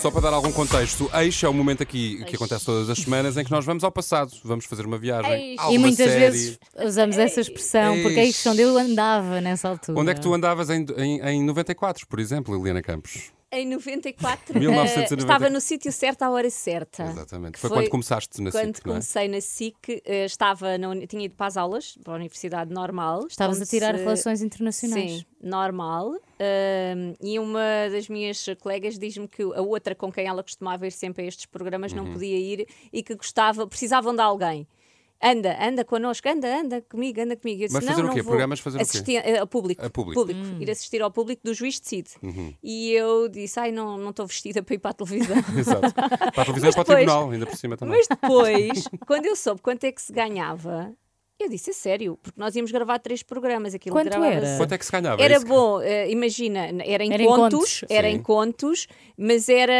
Só para dar algum contexto, Eixo é o momento aqui que acontece todas as semanas em que nós vamos ao passado, vamos fazer uma viagem. A E uma muitas série. vezes usamos essa expressão, porque é Eish. isto onde eu andava nessa altura. Onde é que tu andavas em, em, em 94, por exemplo, Liliana Campos? Em 94, 1994. eh, estava no sítio certo à hora certa. Exatamente. Foi, Foi quando começaste na Quando SIC, não é? comecei na SIC, eh, estava na tinha ido para as aulas, para a Universidade Normal. Estavas a onde tirar se- relações internacionais. Sim, normal. Ahm, e uma das minhas colegas diz-me que a outra com quem ela costumava ir sempre a estes programas Uhum. não podia ir e que gostava, precisavam de alguém. Anda, anda connosco, anda, anda comigo, anda comigo. Eu disse, Mas não, fazer o não quê? vou. Programas fazer o quê? Assistir, eh, ao público. A público. Uhum. Ir assistir ao público do Juiz Decide. E eu disse, ai, não não estou vestida para ir para a televisão. Exato. Para a televisão e para o depois- tribunal, ainda por cima também. Mas depois, quando eu soube quanto é que se ganhava, eu disse, é sério, porque nós íamos gravar três programas. Aquilo Quanto era? Quanto é que se ganhava? Era Isso bom, eh, imagina, era em Era em contos, contos. era Sim. em contos, mas era.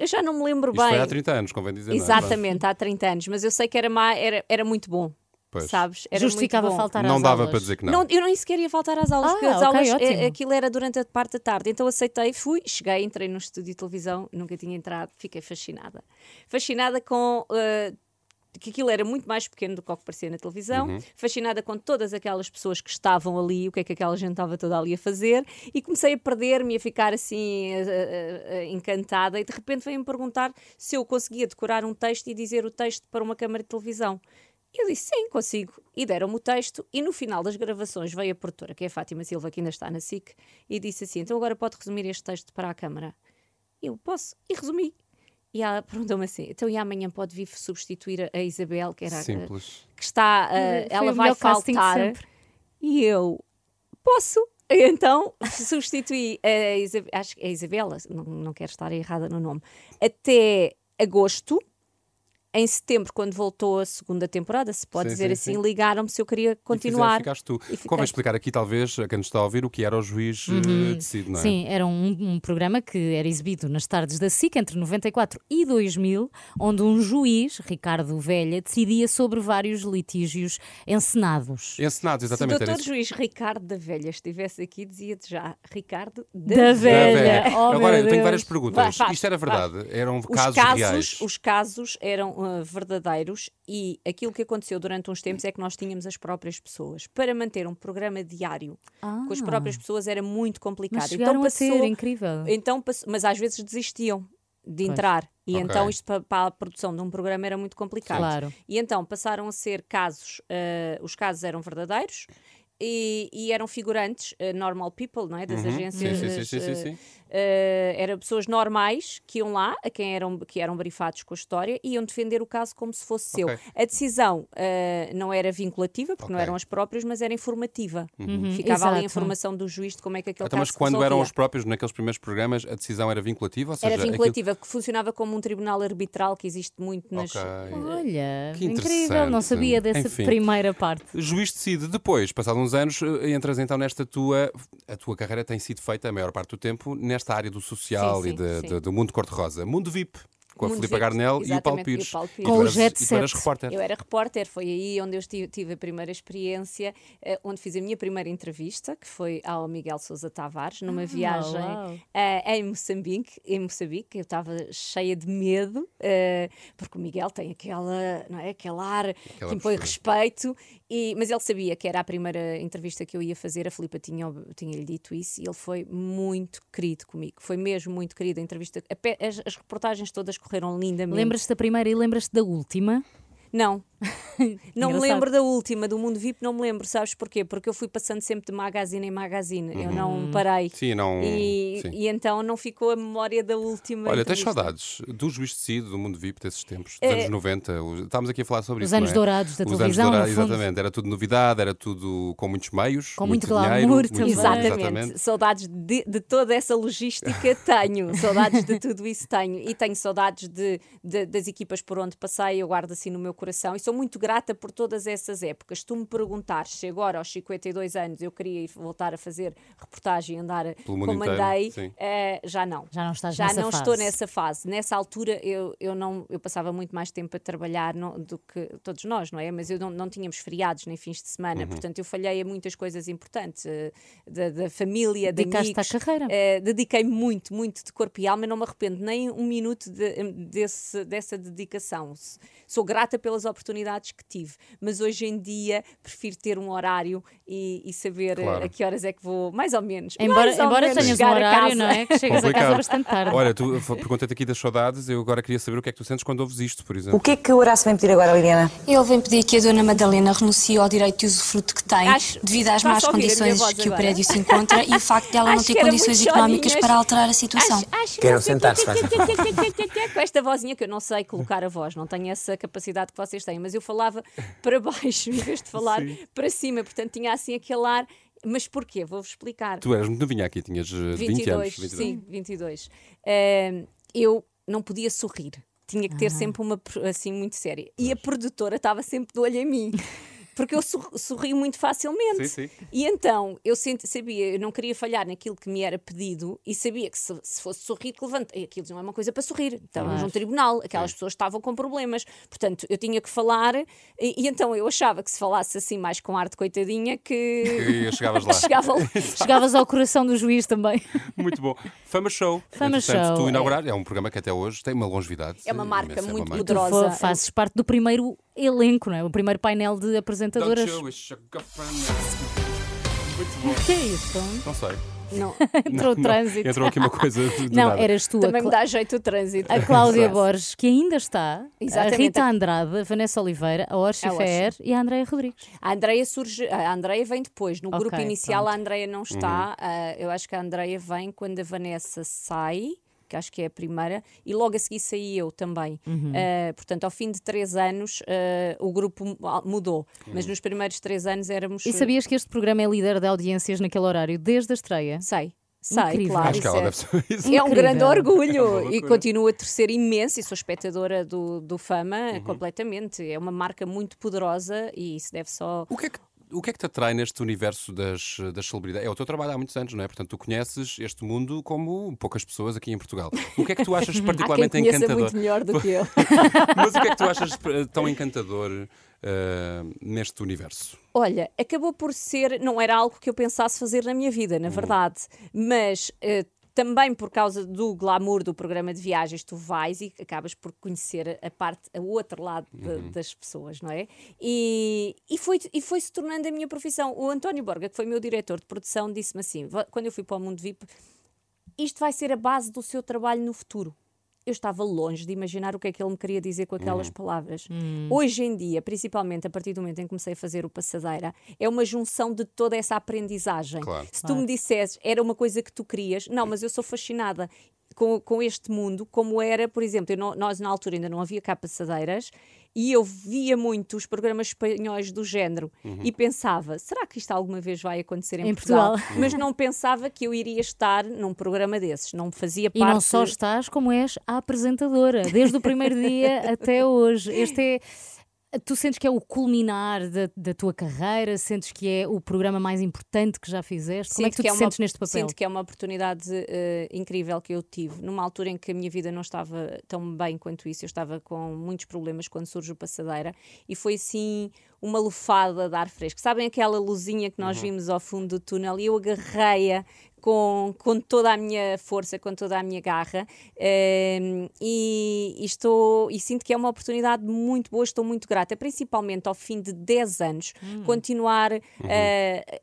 Eu já não me lembro Isto bem. foi há 30 anos, convém dizer. não é? Exatamente, há 30 anos, mas eu sei que era, má, era, era muito bom. Pois. Sabes? Era Justificava muito bom. faltar Não às dava aulas. para dizer que não. Não, eu nem sequer ia faltar às aulas, Ah, porque as ok, aulas, eh, ótimo. aquilo era durante a parte da tarde. Então aceitei, fui, cheguei, entrei no estúdio de televisão, nunca tinha entrado, fiquei fascinada. Fascinada com. eh, que aquilo era muito mais pequeno do que o que parecia na televisão, Uhum. fascinada com todas aquelas pessoas que estavam ali, o que é que aquela gente estava toda ali a fazer, e comecei a perder-me, a ficar assim eh, eh, eh, encantada, e de repente veio-me perguntar se eu conseguia decorar um texto e dizer o texto para uma câmara de televisão. E eu disse, sim, consigo. E deram-me o texto, e no final das gravações veio a produtora, que é a Fátima Silva, que ainda está na SIC, e disse assim: então agora pode resumir este texto para a Câmara. Eu posso, e resumi. E ela perguntou-me assim: então e amanhã pode vir substituir a Isabel, que era a- Simples. que está, uh, o ela vai faltar. E eu, posso? Então substituí a Isabela, acho que é Isabela, não, não quero estar errada no nome, até agosto. Em setembro, quando voltou a segunda temporada, se pode Sim, dizer sim, assim, sim. ligaram-me se eu queria E continuar. fizer, ficaste tu. E. Convém explicar aqui, talvez, a quem nos está a ouvir, o que era o juiz eh, decide, não é? Sim, era um, um programa que era exibido nas tardes da SIC entre 94 e 2000, onde um juiz, Ricardo Velha, decidia sobre vários litígios encenados. Encenados, Se o exatamente. doutor juiz Ricardo da Velha estivesse aqui, dizia-te já, Ricardo da, Da Da velha. velha. Oh, Agora, eu tenho várias perguntas. Vai, faz, Isto era verdade? Eram Os casos, casos, reais? os casos eram uh, verdadeiros e aquilo que aconteceu durante uns tempos é que nós tínhamos as próprias pessoas. Para manter um programa diário com as Ah. próprias pessoas era muito complicado. Então a ser passou, incrível. então passou- mas às vezes desistiam de entrar. E Ok. então isto pa- para, a produção de um programa era muito complicado. Claro. E então passaram a ser casos, uh, os casos eram verdadeiros. E, e eram figurantes, uh, normal people, não é? Das Uhum. agências. Sim, sim, sim, sim, uh, sim. Uh, eram pessoas normais que iam lá, a quem eram, que eram brifados com a história, e iam defender o caso como se fosse seu. Ok. A decisão uh, não era vinculativa, porque não Ok. eram as próprias, mas era informativa. Uhum, Ficava ali a exato. informação do juiz de como é que aquele Então, mas caso se quando eram resolvia. os próprios, naqueles primeiros programas, a decisão era vinculativa? Ou seja, Era aquilo- vinculativa, que funcionava como um tribunal arbitral que existe muito nas. Ok. Olha, Que incrível, não sabia dessa Enfim. primeira parte. Juiz decide depois, passados uns anos, eh, entras então nesta tua. A tua carreira tem sido feita a maior parte do tempo nesta área do social Sim, e de- de- do mundo cor-de-rosa. Mundo VIP, com a VIP, Garnel e o Paulo exatamente, e o Pires. Paulo Pires. Com o Jet e tu eras Set. repórter. Eu era repórter, foi aí onde eu tive, tive a primeira experiência, eh, onde fiz a minha primeira entrevista, que foi ao Miguel Sousa Tavares, numa viagem uau. eh, em Moçambique. Em Moçambique, eu estava cheia de medo, eh, porque o Miguel tem aquela, não é, aquele ar Aquela que impõe postura. respeito, e, mas ele sabia que era a primeira entrevista que eu ia fazer. A Filipa tinha- tinha-lhe dito isso e ele foi muito querido comigo. Foi mesmo muito querido a entrevista. A As, as reportagens todas correram lindamente. Lembras-te da primeira e lembras-te da última? Não. não me lembro da última, do Mundo VIP, não me lembro, sabes porquê? Porque eu fui passando sempre de magazine em magazine, eu não parei. Uhum. Sim, não. E, sim. e então não ficou a memória da última. Olha, tens entrevista. saudades do Juiz Decide, do Mundo VIP desses tempos, dos É. anos 90. os- Estávamos aqui a falar sobre Os isso. anos é? dourados da Os televisão, anos dourados, no fundo. exatamente. Era tudo novidade, era tudo com muitos meios. Com muito dinheiro, glamour muito- também. Exatamente. Saudades de, de toda essa logística tenho. Saudades de tudo isso tenho. E tenho saudades de, de- das equipas por onde passei, eu guardo assim no meu coração. E sou muito grata por todas essas épocas. Se tu me perguntares se agora, aos 52 anos, eu queria ir voltar a fazer reportagem e andar Pelo como inteiro, andei, eh, já não. Já não estás Já nessa não fase. estou nessa fase. Nessa altura eu, eu, não, eu passava muito mais tempo a trabalhar no- do que todos nós, não é? Mas eu não, não tínhamos feriados nem fins de semana, Uhum. portanto eu falhei a muitas coisas importantes eh, da, da família, de Dedicaste à amigos. carreira. Eh, dediquei-me muito, muito de corpo e alma e não me arrependo nem um minuto de- desse, dessa dedicação. Sou grata pelas oportunidades que tive, mas hoje em dia prefiro ter um horário e, e saber eh, Claro. a que horas é que vou, mais ou menos. Embora, ou embora menos tenhas um horário, não é? Que chegas a casa bastante tarde. Olha, tu perguntei-te aqui das saudades, eu agora queria saber o que é que tu sentes quando ouves isto, por O exemplo. que é que o Horácio vem pedir agora, Liliana? Ele vem pedir que a Dona Madalena renuncie ao direito de usufruto que tem, Acho- devido às más condições que o agora? prédio se encontra e o facto de ela não Acho ter que era condições económicas para alterar a situação. Acho, acho Queiram não sentar-se, Com esta vozinha que eu não sei colocar a voz, não tenho essa capacidade vocês têm, mas eu falava para baixo em vez de falar para cima, portanto tinha assim aquele ar. Mas porquê? Vou-vos explicar. Tu eras muito novinha aqui, tinhas eh, 20 22, anos. 22. sim, 22. Ahm, eu não podia sorrir. Tinha que ter sempre uma assim muito séria. E a produtora estava sempre de olho em mim. Porque eu sor- sorrio muito facilmente. Sim, sim. E então eu senti- sabia, eu não queria falhar naquilo que me era pedido e sabia que se, se fosse sorrir, que levanta. e Aquilo não é uma coisa para sorrir. Estávamos num tribunal, aquelas pessoas estavam com problemas. Portanto, eu tinha que falar e, e então eu achava que se falasse assim mais com ar de coitadinha que E chegavas lá. chegava. Chegavas ao coração do juiz também. Muito bom. Fama Show. Fama Show, Tu é. inaugurar, é um programa que até hoje tem uma longevidade. É uma marca imensa, é muito marca. Tu poderosa. fo- fazes parte do primeiro elenco, não é? O primeiro painel de apresentadoras. Muito bom. O que é isto? Não sei. Não, Entrou o trânsito. Entrou aqui uma coisa de Não, nada. eras tu. a também me dá jeito o trânsito. A Cláudia. Borges, que ainda está, Exatamente. a Rita Andrade, a Vanessa Oliveira, a Orsi. Fer e a Andréia Rodrigues. A Andreia surge, a Andreia vem depois. No Ok, grupo inicial pronto. a Andreia não está. Ah, eu acho que a Andreia vem quando a Vanessa sai, que acho que é a primeira, e logo a seguir saí eu também. Ah, portanto, ao fim de três anos ah, o grupo mu- mudou, mas nos primeiros três anos éramos. E sabias que este programa é líder de audiências naquele horário desde a estreia? Sei. Sei, Incrível. claro. Acho que ela isso deve é- saber isso. É um grande É orgulho e loucura. continuo a terceiro imenso e sou espectadora do, do Fama Uhum. completamente. É uma marca muito poderosa e isso deve só. O que é que o que é que te atrai neste universo das, das celebridades? É o teu trabalho há muitos anos, não é? Portanto, tu conheces este mundo como poucas pessoas aqui em Portugal. O que é que tu achas Há quem particularmente encantador? muito melhor do que eu. Mas o que é que tu achas eh, tão encantador eh, neste universo? Olha, acabou por ser, não era algo que eu pensasse fazer na minha vida, na verdade, mas eh, também por causa do glamour do programa de viagens, tu vais e acabas por conhecer a parte, o outro lado de- das pessoas, não é? E, e, foi, e foi se tornando a minha profissão. O António Borga, que foi meu diretor de produção, disse-me assim: "Va- quando eu fui para o Mundo VIP, isto vai ser a base do seu trabalho no futuro. Eu estava longe de imaginar o que é que ele me queria dizer com aquelas palavras. Hoje em dia, principalmente a partir do momento em que comecei a fazer o Passadeira, é uma junção de toda essa aprendizagem. Claro. Se tu me dissesses, era uma coisa que tu querias, não, mas eu sou fascinada com, com este mundo, como era, por exemplo, não- nós na altura ainda não havia cá passadeiras e eu via muito os programas espanhóis do género e pensava, será que isto alguma vez vai acontecer em, Em Portugal? Portugal. Mas não pensava que eu iria estar num programa desses, não fazia E parte... não só estás, como és a apresentadora, desde o primeiro dia até hoje. Este é. Tu sentes que é o culminar da, da tua carreira? Sentes que é o programa mais importante que já fizeste? Como é que tu Sinto te é uma- sentes neste papel? Sinto que é uma oportunidade eh, incrível que eu tive. Numa altura em que a minha vida não estava tão bem quanto isso, eu estava com muitos problemas quando surge o Passadeira e foi assim uma lufada de ar fresco. Sabem aquela luzinha que nós Uhum. vimos ao fundo do túnel e eu agarrei-a com, com toda a minha força, com toda a minha garra eh, e, e estou e sinto que é uma oportunidade muito boa, estou muito grata, principalmente ao fim de 10 anos, Hum. continuar eh,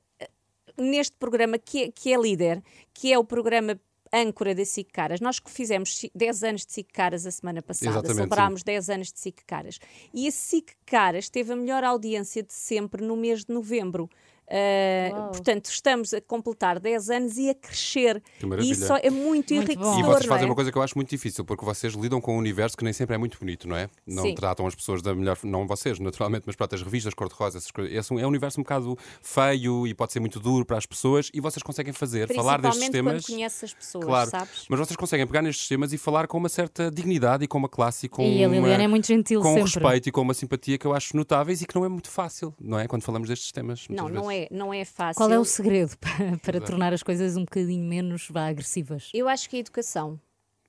neste programa que é, que é líder, que é o programa âncora da SIC Caras. Nós que fizemos ci- 10 anos de SIC Caras a semana passada, Exatamente, celebrámos 10 anos de SIC Caras. E a SIC Caras teve a melhor audiência de sempre no mês de novembro. Uh, portanto, estamos a completar 10 anos e a crescer. Que E isso é muito, Muito bom. enriquecedor. E vocês fazem é? uma coisa que eu acho muito difícil, porque vocês lidam com um universo que nem sempre é muito bonito, não é? Não Sim. tratam as pessoas da melhor não vocês, naturalmente, mas pronto, as revistas cor-de-rosa, essas coisas. Esse é um universo um bocado feio e pode ser muito duro para as pessoas e vocês conseguem fazer, falar destes temas. quando conheces as pessoas, Claro, sabes? mas vocês conseguem pegar nestes temas e falar com uma certa dignidade e com uma classe e com E a uma- Liliana é muito gentil com sempre. respeito e com uma simpatia que eu acho notáveis e que não é muito fácil, não é? Quando falamos destes temas. Não, não vezes. é, não é fácil. Qual é o segredo para, para tornar as coisas um bocadinho menos vá, agressivas? Eu acho que é educação.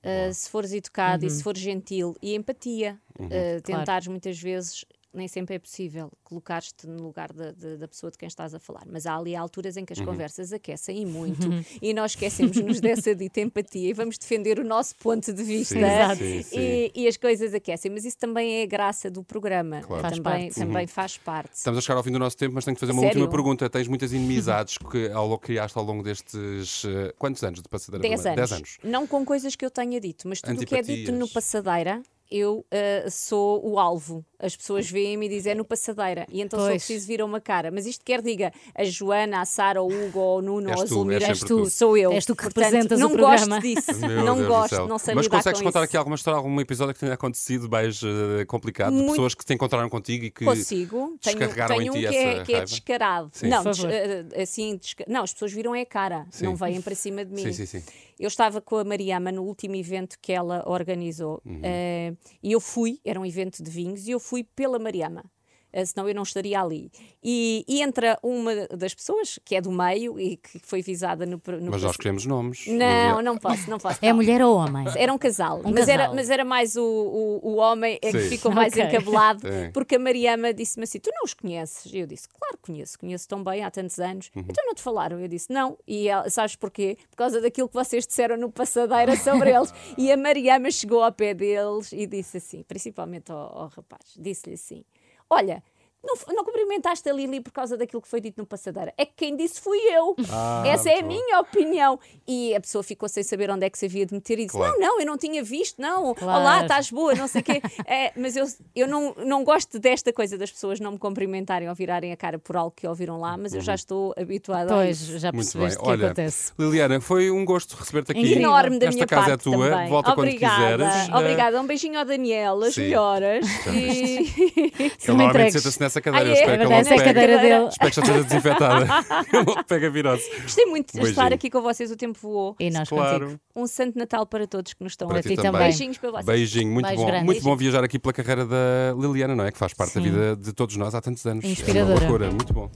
Uh, se fores educado Uhum. e se fores gentil e empatia, uh, tentares muitas vezes, nem sempre é possível colocar-te no lugar da, da- da pessoa de quem estás a falar, mas há ali alturas em que as conversas aquecem e muito e nós esquecemos-nos dessa dita empatia e vamos defender o nosso ponto de vista Sim, sim, sim. E, e as coisas aquecem, mas isso também é a graça do programa, Claro. Faz também, parte. também faz parte. Estamos a chegar ao fim do nosso tempo, mas tenho que fazer uma Sério? última pergunta. Tens muitas inimizades que ao criaste ao longo destes. eh, quantos anos de passadeira? 10 Dez anos. anos. Não com coisas que eu tenha dito, mas tudo o que é dito no passadeira, eu ah, sou o alvo. As pessoas veem-me e dizem é no passadeira. E então só Pois. preciso vir a uma cara. Mas isto quer diga a Joana, a Sara, o Hugo, ou o Nuno, És ou a tu, Zulmira, és tu, tu. sou eu. És tu que Portanto, representas o não programa. gosto disso. Meu não Deus gosto, céu. não sei Mas consegues contar isso. aqui alguma história, algum episódio que tenha acontecido mais eh, complicado? De Muito- pessoas que te encontraram contigo e que. Consigo. Tenho, descarregaram tenho em um ti que, é, essa que é descarado. Sim. Não, des- eh, assim, desca- não, as pessoas viram é a cara, Sim. não vêm para cima de mim. Sim, sim, sim. Eu estava com a Mariama no último evento que ela organizou Uhum. eh, e eu fui, era um evento de vinhos, e eu fui pela Mariama. Eh, senão eu não estaria ali. E, e entra uma das pessoas que é do meio e que foi visada no. no Mas nós queremos nomes. Não, não posso, não posso. É não. mulher ou homem? Era um casal, Um mas, Era, casal. mas era mais o, o, o homem é que Sim. ficou mais Ok. encabelado, Sim. porque a Mariama disse-me assim: Tu não os conheces? E eu disse: Claro que conheço, conheço tão bem há tantos anos. Uhum. Então não te falaram? Eu disse: Não. E ela, sabes porquê? Por causa daquilo que vocês disseram no passadeira sobre eles. E a Mariama chegou ao pé deles e disse assim: principalmente ao, ao rapaz, disse-lhe assim: Olha. Não, não cumprimentaste a Lili por causa daquilo que foi dito no passadeira. É que quem disse fui eu. Ah, Essa é a minha opinião. E a pessoa ficou sem saber onde é que se havia de meter e disse: Claro. Não, não, eu não tinha visto, não. Claro. Olá, estás boa, não sei o quê. É, mas eu, eu não, não gosto desta coisa das pessoas não me cumprimentarem ou virarem a cara por algo que ouviram lá, mas eu já estou habituada a Pois, isso. já Muito bem. percebeste o que Olha, acontece. Liliana, foi um gosto receber-te aqui. Incrível. Enorme da Esta minha casa parte é tua. também. Volta Obrigada. quando quiseres. Obrigada. Um beijinho ao Daniel, as Sim. melhoras. E... Ele normalmente entregues. senta-se nessa cadeira. Ah, eu é? espero que Essa é pegue. cadeira dele. Espero que já esteja desinfetada. Pega virose. Gostei muito de estar aqui com vocês, o tempo voou. E nós Claro. contigo. Um santo Natal para todos que nos estão Para a ti também. Beijinhos para vocês. Beijinho, muito Beijo bom. grande. Muito bom viajar aqui pela carreira da Liliana, não é? Que faz parte da Sim. vida de todos nós há tantos anos. É uma Inspiradora. loucura, muito bom.